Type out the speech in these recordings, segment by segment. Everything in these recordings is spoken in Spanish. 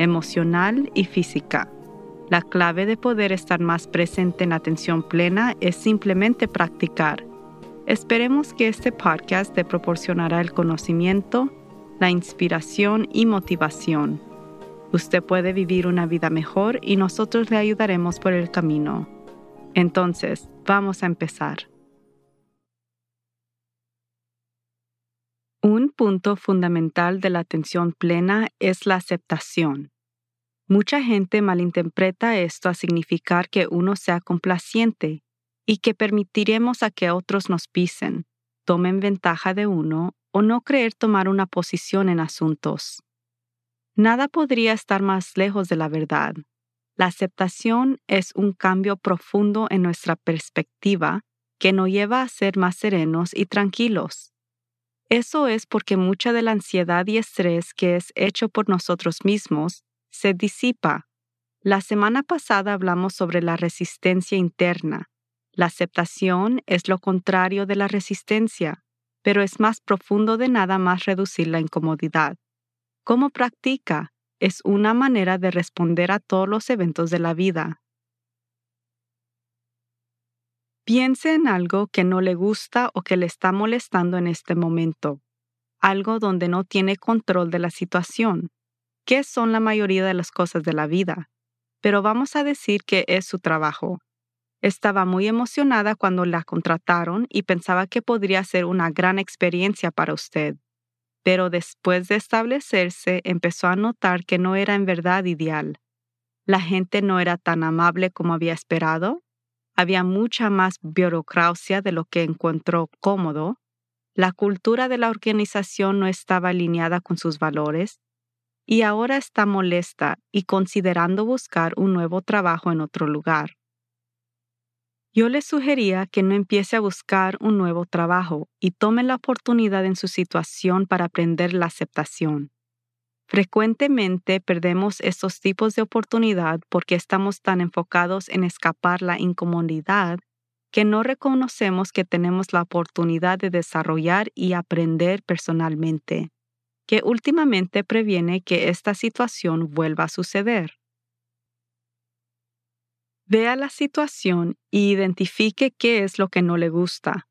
emocional y física. La clave de poder estar más presente en atención plena es simplemente practicar. Esperemos que este podcast te proporcionará el conocimiento, la inspiración y motivación. Usted puede vivir una vida mejor y nosotros le ayudaremos por el camino. Entonces, vamos a empezar. Un punto fundamental de la atención plena es la aceptación. Mucha gente malinterpreta esto a significar que uno sea complaciente y que permitiremos a que otros nos pisen, tomen ventaja de uno o no creer tomar una posición en asuntos. Nada podría estar más lejos de la verdad. La aceptación es un cambio profundo en nuestra perspectiva que nos lleva a ser más serenos y tranquilos. Eso es porque mucha de la ansiedad y estrés que es hecho por nosotros mismos se disipa. La semana pasada hablamos sobre la resistencia interna. La aceptación es lo contrario de la resistencia, pero es más profundo de nada más reducir la incomodidad. ¿Cómo practica? Es una manera de responder a todos los eventos de la vida. Piense en algo que no le gusta o que le está molestando en este momento, algo donde no tiene control de la situación, que son la mayoría de las cosas de la vida, pero vamos a decir que es su trabajo. Estaba muy emocionada cuando la contrataron y pensaba que podría ser una gran experiencia para usted, pero después de establecerse empezó a notar que no era en verdad ideal. La gente no era tan amable como había esperado había mucha más burocracia de lo que encontró cómodo. La cultura de la organización no estaba alineada con sus valores y ahora está molesta y considerando buscar un nuevo trabajo en otro lugar. Yo le sugería que no empiece a buscar un nuevo trabajo y tome la oportunidad en su situación para aprender la aceptación. Frecuentemente perdemos estos tipos de oportunidad porque estamos tan enfocados en escapar la incomodidad que no reconocemos que tenemos la oportunidad de desarrollar y aprender personalmente, que últimamente previene que esta situación vuelva a suceder. Vea la situación y identifique qué es lo que no le gusta.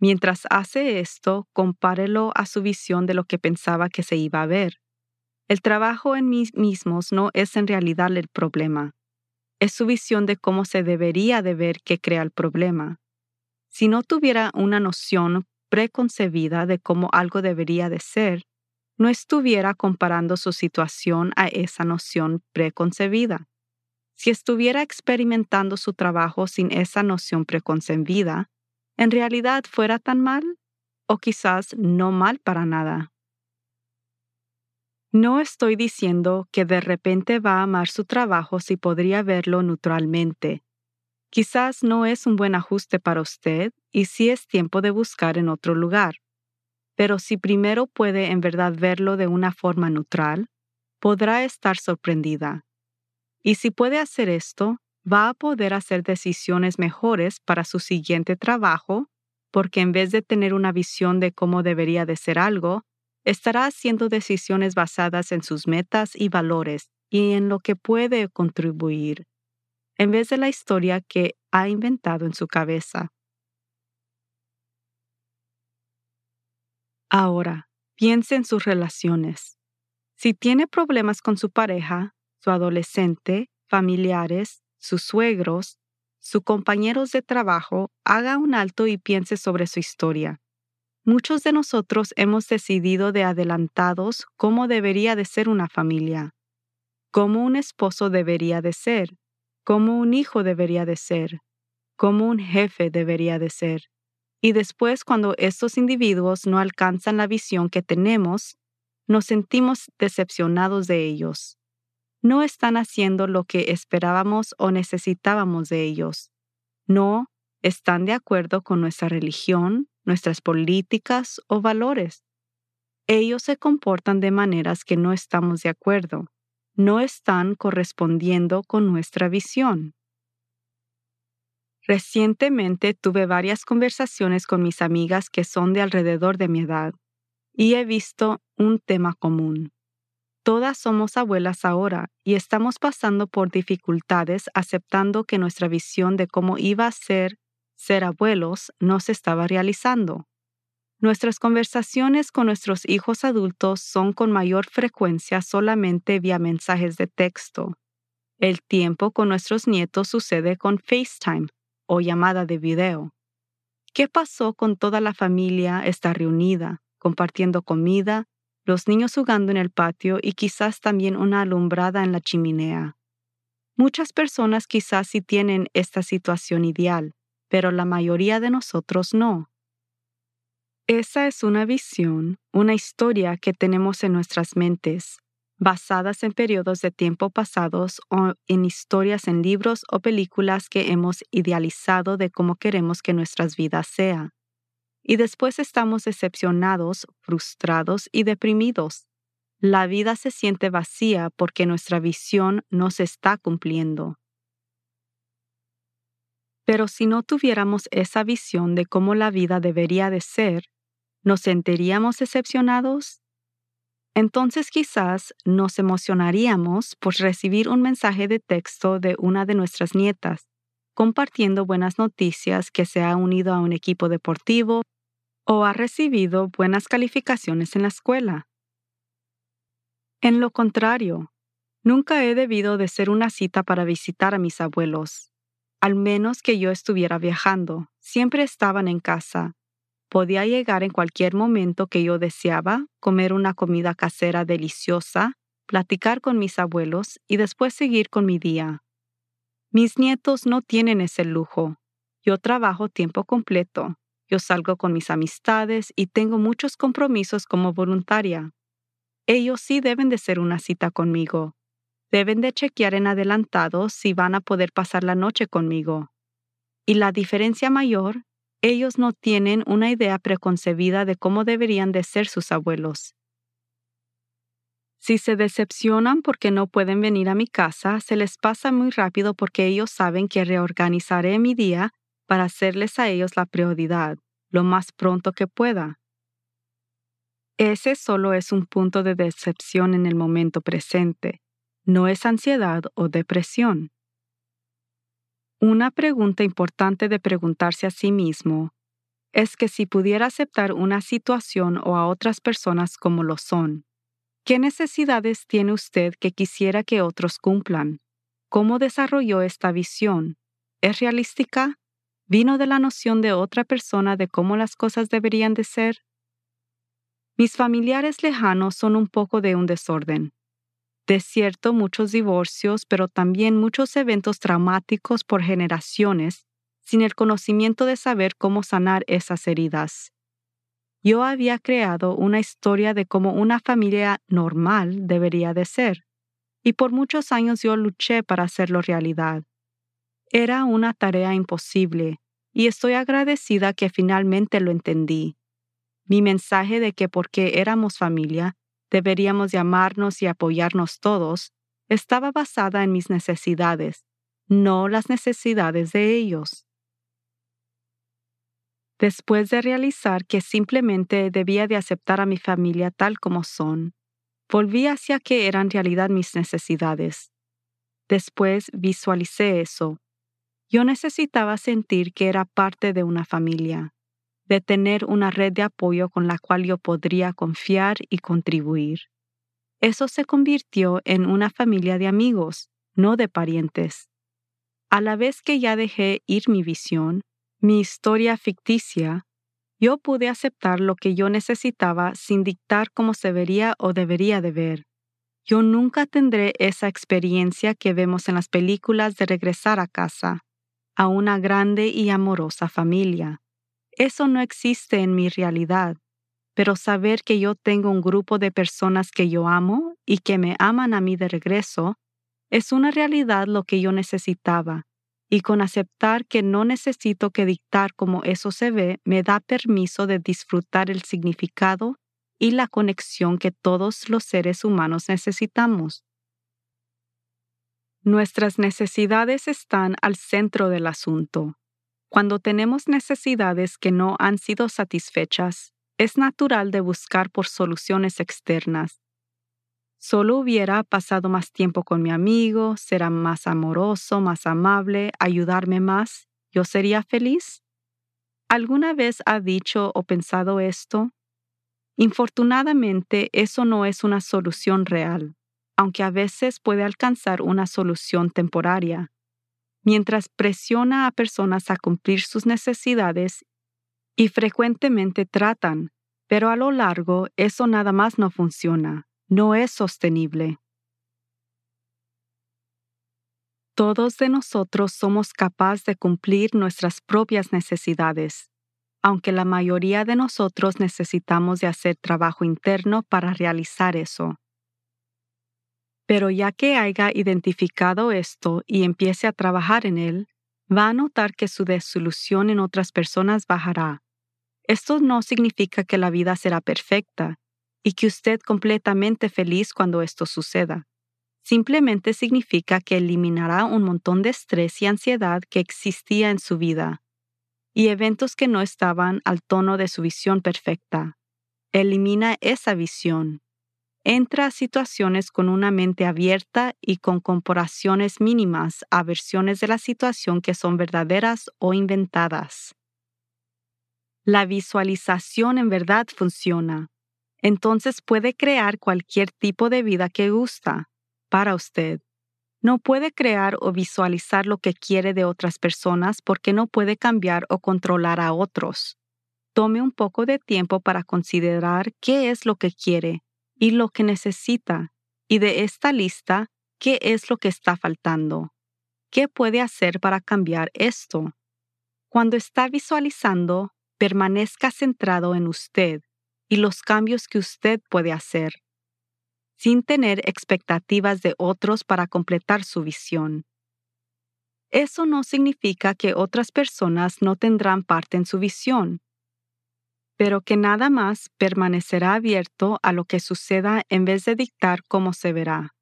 Mientras hace esto, compárelo a su visión de lo que pensaba que se iba a ver. El trabajo en mí mismos no es en realidad el problema. Es su visión de cómo se debería de ver que crea el problema. Si no tuviera una noción preconcebida de cómo algo debería de ser, no estuviera comparando su situación a esa noción preconcebida. Si estuviera experimentando su trabajo sin esa noción preconcebida, ¿en realidad fuera tan mal? O quizás no mal para nada. No estoy diciendo que de repente va a amar su trabajo si podría verlo neutralmente. Quizás no es un buen ajuste para usted y sí es tiempo de buscar en otro lugar. Pero si primero puede en verdad verlo de una forma neutral, podrá estar sorprendida. Y si puede hacer esto, va a poder hacer decisiones mejores para su siguiente trabajo, porque en vez de tener una visión de cómo debería de ser algo, estará haciendo decisiones basadas en sus metas y valores y en lo que puede contribuir, en vez de la historia que ha inventado en su cabeza. Ahora, piense en sus relaciones. Si tiene problemas con su pareja, su adolescente, familiares, sus suegros, sus compañeros de trabajo, haga un alto y piense sobre su historia. Muchos de nosotros hemos decidido de adelantados cómo debería de ser una familia, cómo un esposo debería de ser, cómo un hijo debería de ser, cómo un jefe debería de ser. Y después cuando estos individuos no alcanzan la visión que tenemos, nos sentimos decepcionados de ellos. no están haciendo lo que esperábamos o necesitábamos de ellos. No están de acuerdo con nuestra religión, nuestras políticas o valores. Ellos se comportan de maneras que no estamos de acuerdo. No están correspondiendo con nuestra visión. Recientemente tuve varias conversaciones con mis amigas que son de alrededor de mi edad y he visto un tema común. Todas somos abuelas ahora y estamos pasando por dificultades aceptando que nuestra visión de cómo iba a ser ser abuelos no se estaba realizando. Nuestras conversaciones con nuestros hijos adultos son con mayor frecuencia solamente vía mensajes de texto. El tiempo con nuestros nietos sucede con FaceTime o llamada de video. ¿Qué pasó con toda la familia está reunida, compartiendo comida, los niños jugando en el patio y quizás también una alumbrada en la chimenea? Muchas personas quizás sí tienen esta situación ideal, pero la mayoría de nosotros no. Esa es una visión, una historia que tenemos en nuestras mentes, basadas en periodos de tiempo pasados o en historias en libros o películas que hemos idealizado de cómo queremos que nuestras vidas sean. Y después estamos decepcionados, frustrados y deprimidos. La vida se siente vacía porque nuestra visión no se está cumpliendo. Pero si no tuviéramos esa visión de cómo la vida debería de ser, ¿nos sentiríamos decepcionados? Entonces quizás nos emocionaríamos por recibir un mensaje de texto de una de nuestras nietas, compartiendo buenas noticias que se ha unido a un equipo deportivo o ha recibido buenas calificaciones en la escuela. En lo contrario, nunca he debido de ser una cita para visitar a mis abuelos. Al menos que yo estuviera viajando, siempre estaban en casa, Podía llegar en cualquier momento que yo deseaba, comer una comida casera deliciosa, platicar con mis abuelos y después seguir con mi día. Mis nietos no tienen ese lujo. Yo trabajo tiempo completo. Yo salgo con mis amistades y tengo muchos compromisos como voluntaria. Ellos sí deben de ser una cita conmigo. Deben de chequear en adelantado si van a poder pasar la noche conmigo. Y la diferencia mayor ellos no tienen una idea preconcebida de cómo deberían de ser sus abuelos. Si se decepcionan porque no pueden venir a mi casa, se les pasa muy rápido porque ellos saben que reorganizaré mi día para hacerles a ellos la prioridad, lo más pronto que pueda. Ese solo es un punto de decepción en el momento presente, no es ansiedad o depresión. Una pregunta importante de preguntarse a sí mismo es que si pudiera aceptar una situación o a otras personas como lo son, ¿qué necesidades tiene usted que quisiera que otros cumplan? ¿Cómo desarrolló esta visión? ¿Es realística? ¿Vino de la noción de otra persona de cómo las cosas deberían de ser? Mis familiares lejanos son un poco de un desorden. De cierto, muchos divorcios, pero también muchos eventos traumáticos por generaciones, sin el conocimiento de saber cómo sanar esas heridas. Yo había creado una historia de cómo una familia normal debería de ser, y por muchos años yo luché para hacerlo realidad. Era una tarea imposible, y estoy agradecida que finalmente lo entendí. Mi mensaje de que porque éramos familia, deberíamos llamarnos y apoyarnos todos, estaba basada en mis necesidades, no las necesidades de ellos. Después de realizar que simplemente debía de aceptar a mi familia tal como son, volví hacia que eran realidad mis necesidades. Después visualicé eso. Yo necesitaba sentir que era parte de una familia de tener una red de apoyo con la cual yo podría confiar y contribuir. Eso se convirtió en una familia de amigos, no de parientes. A la vez que ya dejé ir mi visión, mi historia ficticia, yo pude aceptar lo que yo necesitaba sin dictar cómo se vería o debería de ver. Yo nunca tendré esa experiencia que vemos en las películas de regresar a casa, a una grande y amorosa familia. Eso no existe en mi realidad, pero saber que yo tengo un grupo de personas que yo amo y que me aman a mí de regreso Es una realidad lo que yo necesitaba, y con aceptar que no necesito que dictar cómo eso se ve, me da permiso de disfrutar el significado y la conexión que todos los seres humanos necesitamos. Nuestras necesidades están al centro del asunto. Cuando tenemos necesidades que no han sido satisfechas, es natural de buscar por soluciones externas. Solo hubiera pasado más tiempo con mi amigo, será más amoroso, más amable, ayudarme más, ¿yo sería feliz? ¿Alguna vez ha dicho o pensado esto? Infortunadamente, eso no es una solución real, aunque a veces puede alcanzar una solución temporaria mientras presiona a personas a cumplir sus necesidades y frecuentemente tratan, pero a lo largo eso nada más no funciona, no es sostenible. Todos de nosotros somos capaces de cumplir nuestras propias necesidades, aunque la mayoría de nosotros necesitamos de hacer trabajo interno para realizar eso. Pero ya que haya identificado esto y empiece a trabajar en él, va a notar que su desilusión en otras personas bajará. Esto no significa que la vida será perfecta y que usted completamente feliz cuando esto suceda. Simplemente significa que eliminará un montón de estrés y ansiedad que existía en su vida y eventos que no estaban al tono de su visión perfecta. Elimina esa visión entra a situaciones con una mente abierta y con comparaciones mínimas a versiones de la situación que son verdaderas o inventadas. La visualización en verdad funciona. Entonces puede crear cualquier tipo de vida que gusta para usted. No puede crear o visualizar lo que quiere de otras personas porque no puede cambiar o controlar a otros. Tome un poco de tiempo para considerar qué es lo que quiere y lo que necesita, y de esta lista, qué es lo que está faltando. ¿Qué puede hacer para cambiar esto? Cuando está visualizando, permanezca centrado en usted y los cambios que usted puede hacer, sin tener expectativas de otros para completar su visión. Eso no significa que otras personas no tendrán parte en su visión pero que nada más permanecerá abierto a lo que suceda en vez de dictar cómo se verá.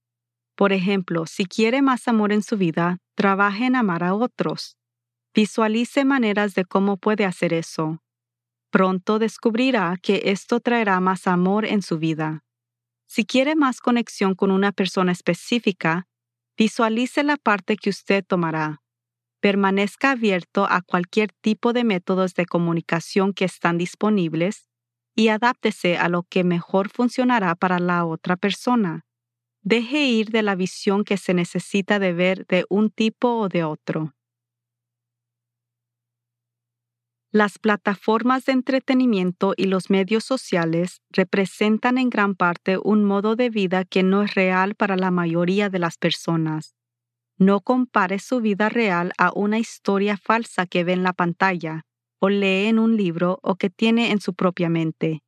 Por ejemplo, si quiere más amor en su vida, trabaje en amar a otros. Visualice maneras de cómo puede hacer eso. Pronto descubrirá que esto traerá más amor en su vida. Si quiere más conexión con una persona específica, visualice la parte que usted tomará permanezca abierto a cualquier tipo de métodos de comunicación que están disponibles y adáptese a lo que mejor funcionará para la otra persona. Deje ir de la visión que se necesita de ver de un tipo o de otro. Las plataformas de entretenimiento y los medios sociales representan en gran parte un modo de vida que no es real para la mayoría de las personas. No compare su vida real a una historia falsa que ve en la pantalla, o lee en un libro o que tiene en su propia mente.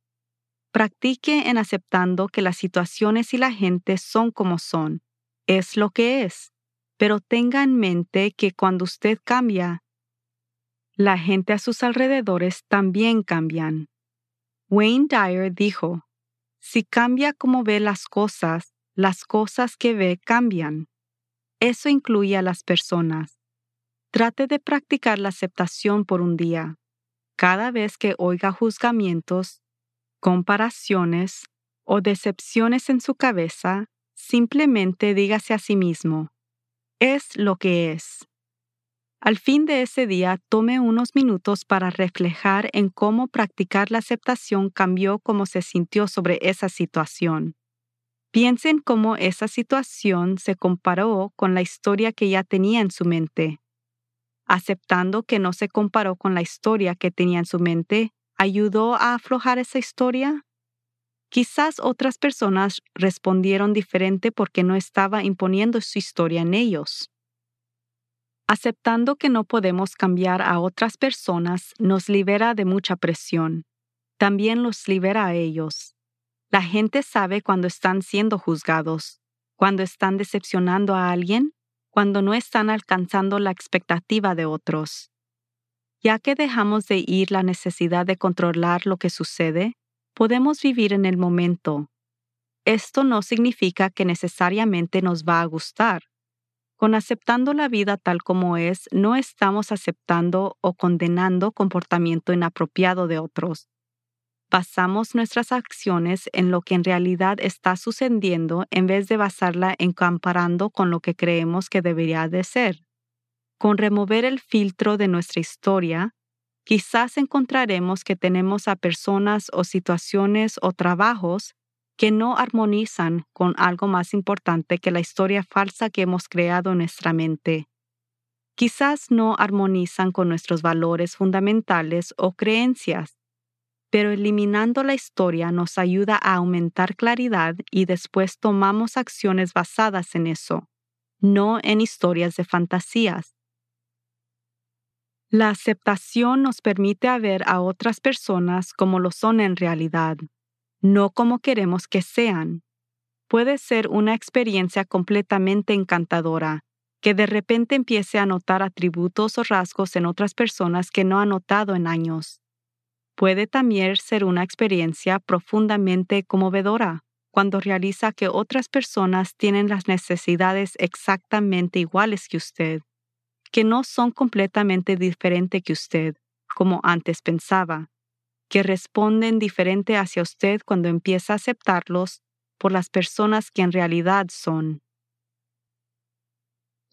Practique en aceptando que las situaciones y la gente son como son. Es lo que es. Pero tenga en mente que cuando usted cambia, la gente a sus alrededores también cambian. Wayne Dyer dijo, si cambia como ve las cosas, las cosas que ve cambian. Eso incluye a las personas. Trate de practicar la aceptación por un día. Cada vez que oiga juzgamientos, comparaciones o decepciones en su cabeza, simplemente dígase a sí mismo, es lo que es. Al fin de ese día, tome unos minutos para reflejar en cómo practicar la aceptación cambió cómo se sintió sobre esa situación. Piensen cómo esa situación se comparó con la historia que ya tenía en su mente. Aceptando que no se comparó con la historia que tenía en su mente, ¿ayudó a aflojar esa historia? Quizás otras personas respondieron diferente porque no estaba imponiendo su historia en ellos. Aceptando que no podemos cambiar a otras personas nos libera de mucha presión. También los libera a ellos. La gente sabe cuando están siendo juzgados. cuando están decepcionando a alguien, cuando no están alcanzando la expectativa de otros. Ya que dejamos de ir la necesidad de controlar lo que sucede, podemos vivir en el momento. Esto no significa que necesariamente nos va a gustar. Con aceptando la vida tal como es, no estamos aceptando o condenando comportamiento inapropiado de otros. Basamos nuestras acciones en lo que en realidad está sucediendo en vez de basarla en comparando con lo que creemos que debería de ser. Con remover el filtro de nuestra historia, quizás encontraremos que tenemos a personas o situaciones o trabajos que no armonizan con algo más importante que la historia falsa que hemos creado en nuestra mente. Quizás no armonizan con nuestros valores fundamentales o creencias, pero eliminando la historia nos ayuda a aumentar claridad y después tomamos acciones basadas en eso, no en historias de fantasías. La aceptación nos permite ver a otras personas como lo son en realidad no como queremos que sean. Puede ser una experiencia completamente encantadora, que de repente empiece a notar atributos o rasgos en otras personas que no ha notado en años. Puede también ser una experiencia profundamente conmovedora, cuando realiza que otras personas tienen las necesidades exactamente iguales que usted, que no son completamente diferentes que usted, como antes pensaba que responden diferente hacia usted cuando empieza a aceptarlos por las personas que en realidad son.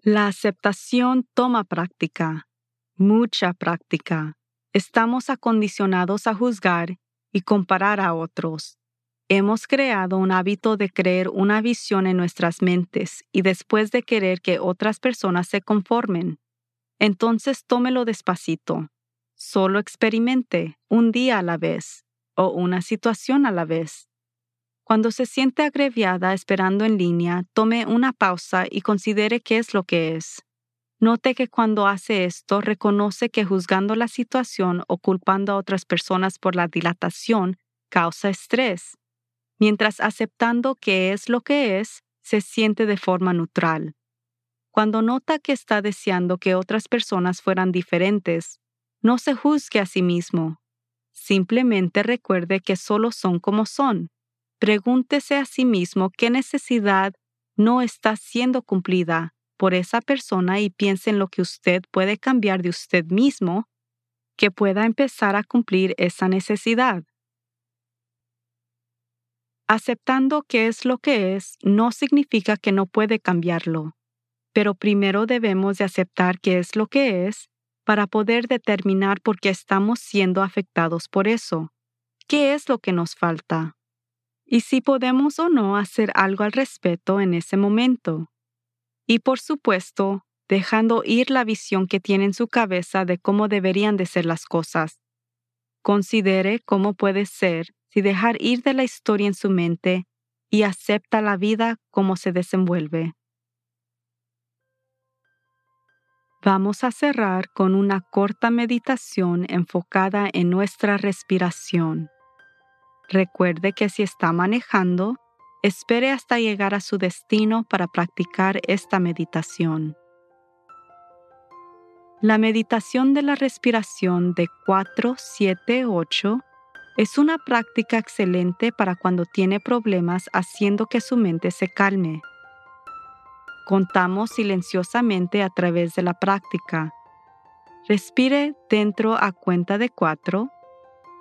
La aceptación toma práctica, mucha práctica. Estamos acondicionados a juzgar y comparar a otros. Hemos creado un hábito de creer una visión en nuestras mentes y después de querer que otras personas se conformen. Entonces tómelo despacito. Solo experimente un día a la vez o una situación a la vez. Cuando se siente agraviada esperando en línea, tome una pausa y considere qué es lo que es. Note que cuando hace esto reconoce que juzgando la situación o culpando a otras personas por la dilatación causa estrés, mientras aceptando que es lo que es, se siente de forma neutral. Cuando nota que está deseando que otras personas fueran diferentes, no se juzgue a sí mismo. Simplemente recuerde que solo son como son. Pregúntese a sí mismo qué necesidad no está siendo cumplida por esa persona y piense en lo que usted puede cambiar de usted mismo que pueda empezar a cumplir esa necesidad. Aceptando que es lo que es no significa que no puede cambiarlo, pero primero debemos de aceptar que es lo que es para poder determinar por qué estamos siendo afectados por eso. ¿Qué es lo que nos falta? Y si podemos o no hacer algo al respecto en ese momento. Y por supuesto, dejando ir la visión que tiene en su cabeza de cómo deberían de ser las cosas. Considere cómo puede ser si dejar ir de la historia en su mente y acepta la vida como se desenvuelve. Vamos a cerrar con una corta meditación enfocada en nuestra respiración. Recuerde que si está manejando, espere hasta llegar a su destino para practicar esta meditación. La meditación de la respiración de 4-7-8 es una práctica excelente para cuando tiene problemas haciendo que su mente se calme. Contamos silenciosamente a través de la práctica. Respire dentro a cuenta de cuatro,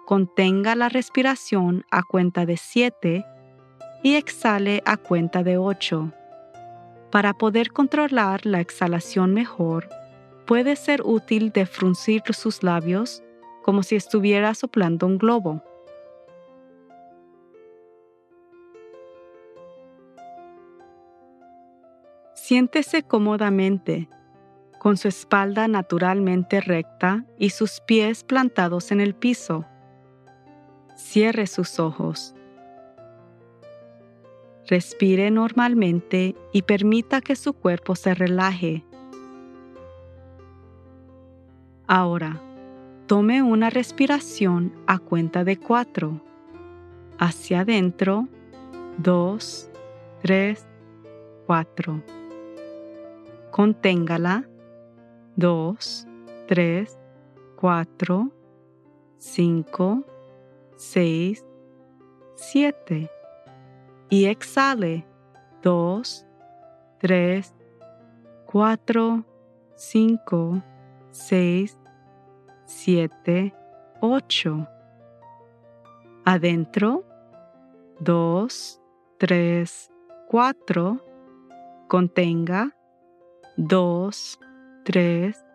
contenga la respiración a cuenta de siete y exhale a cuenta de ocho. Para poder controlar la exhalación mejor, puede ser útil de fruncir sus labios como si estuviera soplando un globo. Siéntese cómodamente, con su espalda naturalmente recta y sus pies plantados en el piso. Cierre sus ojos. Respire normalmente y permita que su cuerpo se relaje. Ahora, tome una respiración a cuenta de cuatro. Hacia adentro, dos, tres, 4. Conténgala. 2, 3, 4, 5, 6, 7. Y exhale. 2, 3, 4, 5, 6, 7, 8. Adentro. 2, 3, 4. Contenga. 2, 3,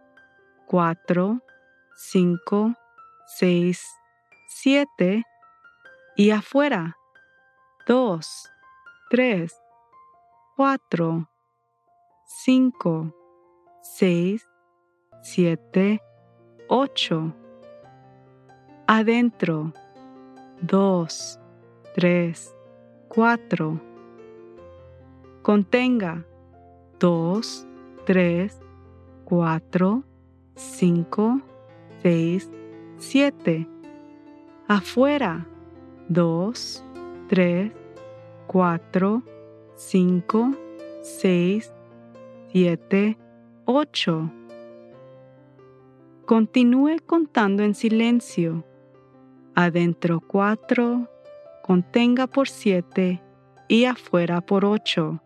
4, 5, 6, 7. Y afuera. 2, 3, 4, 5, 6, 7, 8. Adentro. 2, 3, 4. Contenga. 2, 3, 4, 5, 6, 7. Afuera. 2, 3, 4, 5, 6, 7, 8. Continúe contando en silencio. Adentro 4, contenga por 7 y afuera por 8.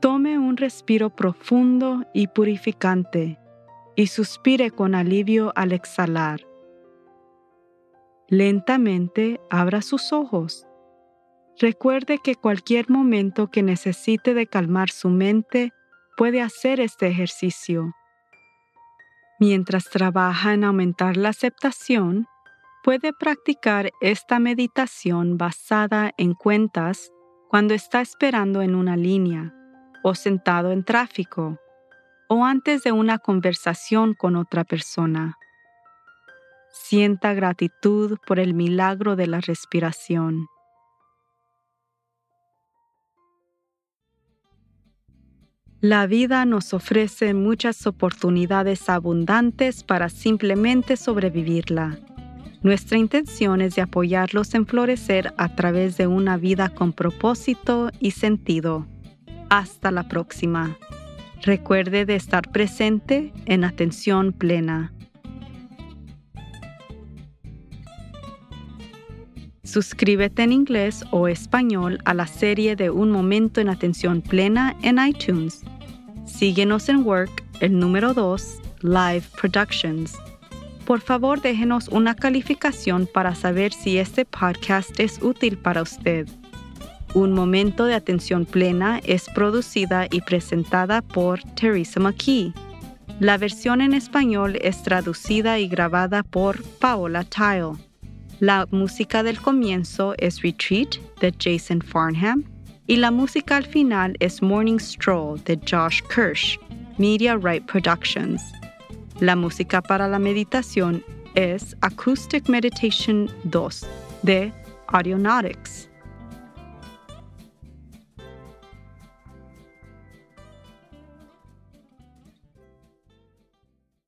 Tome un respiro profundo y purificante y suspire con alivio al exhalar. Lentamente abra sus ojos. Recuerde que cualquier momento que necesite de calmar su mente puede hacer este ejercicio. Mientras trabaja en aumentar la aceptación, puede practicar esta meditación basada en cuentas cuando está esperando en una línea, o sentado en tráfico, o antes de una conversación con otra persona. Sienta gratitud por el milagro de la respiración. La vida nos ofrece muchas oportunidades abundantes para simplemente sobrevivirla. Nuestra intención es de apoyarlos en florecer a través de una vida con propósito y sentido. Hasta la próxima. Recuerde de estar presente en atención plena. Suscríbete en inglés o español a la serie de Un Momento en Atención Plena en iTunes. Síguenos en Work, el número 2, Live Productions. Por favor, déjenos una calificación para saber si este podcast es útil para usted. Un Momento de Atención Plena es producida y presentada por Teresa McKee. La versión en español es traducida y grabada por Paola Tile. La música del comienzo es Retreat de Jason Farnham y la música al final es Morning Stroll de Josh Kirsch, Media Right Productions. La música para la meditación es Acoustic Meditation 2 de Audionautics.